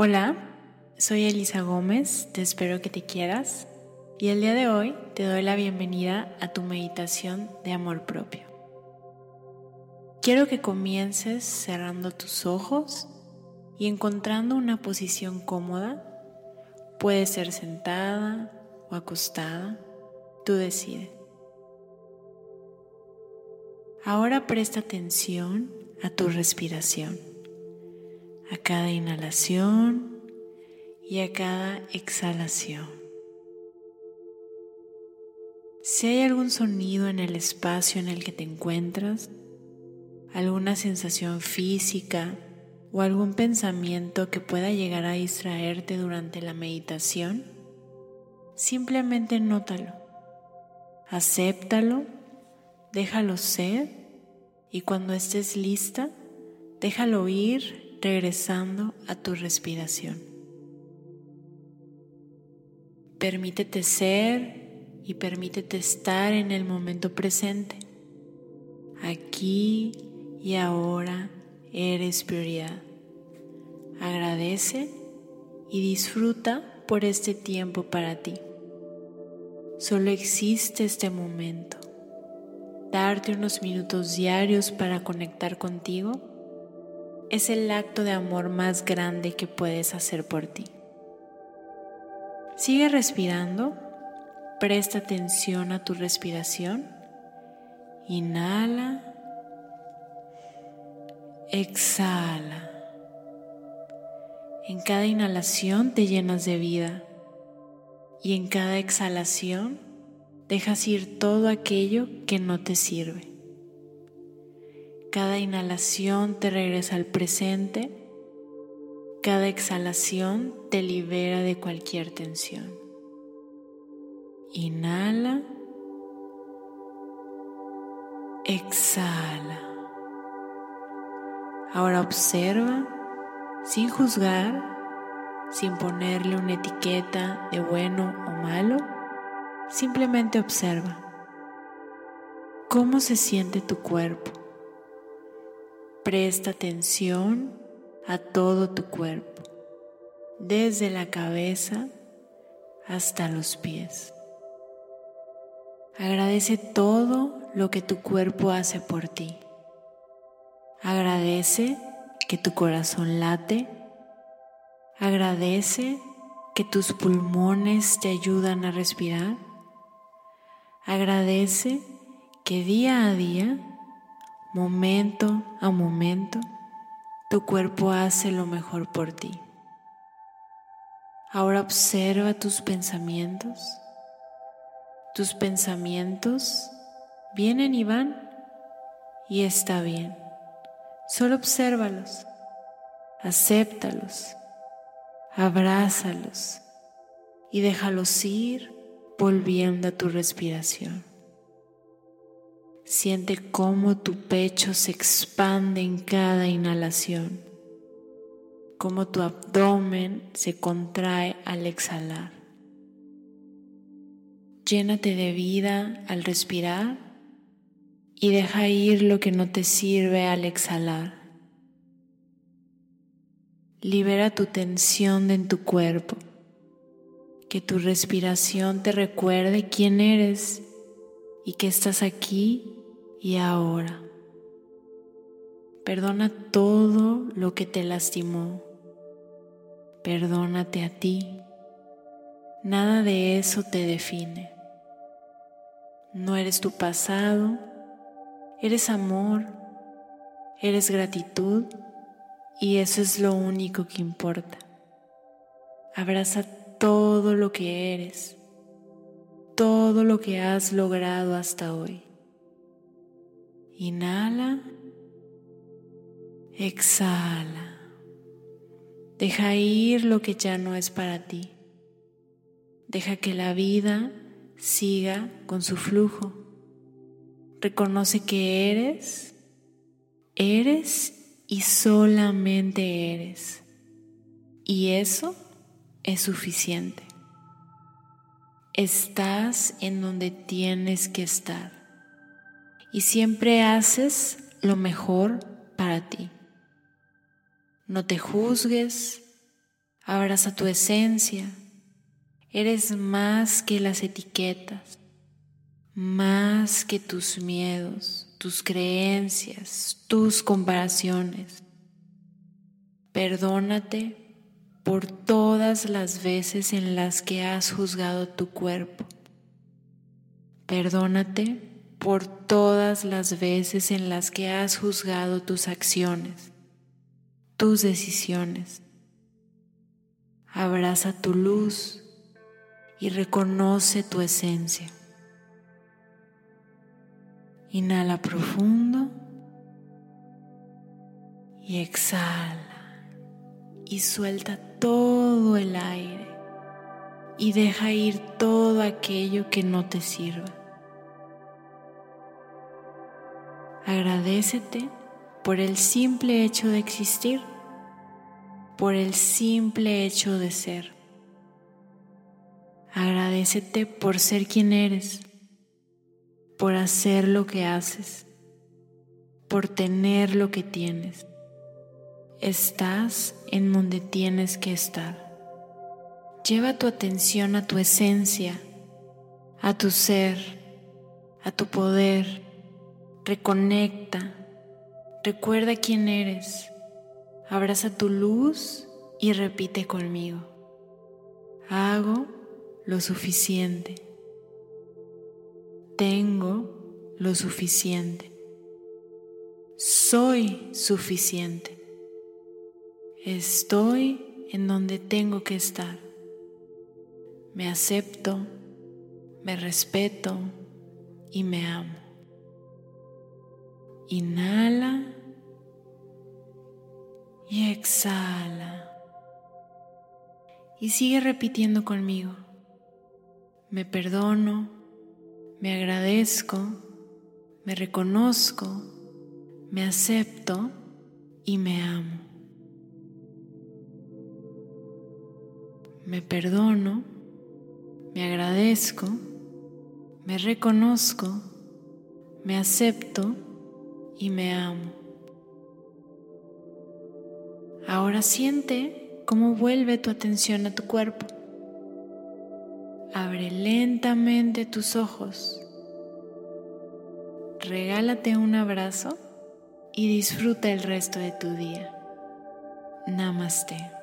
Hola, soy Elisa Gómez, te espero que te quieras y el día de hoy te doy la bienvenida a tu meditación de amor propio. Quiero que comiences cerrando tus ojos y encontrando una posición cómoda. Puede ser sentada o acostada, tú decides. Ahora presta atención a tu respiración a cada inhalación y a cada exhalación. Si hay algún sonido en el espacio en el que te encuentras, alguna sensación física o algún pensamiento que pueda llegar a distraerte durante la meditación, simplemente nótalo, acéptalo, déjalo ser y cuando estés lista, déjalo ir regresando a tu respiración. Permítete ser y permítete estar en el momento presente. Aquí y ahora eres prioridad. Agradece y disfruta por este tiempo para ti. Solo existe este momento. Darte unos minutos diarios para conectar contigo es el acto de amor más grande que puedes hacer por ti. Sigue respirando, presta atención a tu respiración, inhala, exhala. En cada inhalación te llenas de vida y en cada exhalación dejas ir todo aquello que no te sirve. Cada inhalación te regresa al presente. Cada exhalación te libera de cualquier tensión. Inhala. Exhala. Ahora observa sin juzgar, sin ponerle una etiqueta de bueno o malo. Simplemente observa cómo se siente tu cuerpo. Presta atención a todo tu cuerpo, desde la cabeza hasta los pies. Agradece todo lo que tu cuerpo hace por ti. Agradece que tu corazón late. Agradece que tus pulmones te ayudan a respirar. Agradece que día a día momento a momento, tu cuerpo hace lo mejor por ti. Ahora observa tus pensamientos. Tus pensamientos vienen y van y está bien. Solo obsérvalos, acéptalos, abrázalos y déjalos ir volviendo a tu respiración. Siente cómo tu pecho se expande en cada inhalación, cómo tu abdomen se contrae al exhalar. Llénate de vida al respirar y deja ir lo que no te sirve al exhalar. Libera tu tensión en tu cuerpo, que tu respiración te recuerde quién eres y que estás aquí y ahora. Perdona todo lo que te lastimó. Perdónate a ti. Nada de eso te define. No eres tu pasado, eres amor, eres gratitud y eso es lo único que importa. Abraza todo lo que eres, todo lo que has logrado hasta hoy. Inhala. Exhala. Deja ir lo que ya no es para ti. Deja que la vida siga con su flujo. Reconoce que eres, eres y solamente eres. Y eso es suficiente. Estás en donde tienes que estar y siempre haces lo mejor para ti. No te juzgues, Abraza tu esencia. Eres más que las etiquetas, más que tus miedos, tus creencias, tus comparaciones. Perdónate por todas las veces en las que has juzgado tu cuerpo. Perdónate por todas las veces en las que has juzgado tus acciones, tus decisiones. Abraza tu luz y reconoce tu esencia. Inhala profundo y exhala y suelta todo el aire y deja ir todo aquello que no te sirva. Agradecete por el simple hecho de existir, por el simple hecho de ser. Agradecete por ser quien eres, por hacer lo que haces, por tener lo que tienes. Estás en donde tienes que estar. Lleva tu atención a tu esencia, a tu ser, a tu poder. Reconecta, recuerda quién eres. Abraza tu luz y repite conmigo. Hago lo suficiente. Tengo lo suficiente. Soy suficiente. Estoy en donde tengo que estar. Me acepto, me respeto y me amo. Inhala y exhala. Y sigue repitiendo conmigo. Me perdono, me agradezco, me reconozco, me acepto y me amo. Me perdono, me agradezco, me reconozco, me acepto y me amo. Ahora siente cómo vuelve tu atención a tu cuerpo. Abre lentamente tus ojos. Regálate un abrazo y disfruta el resto de tu día. Namaste.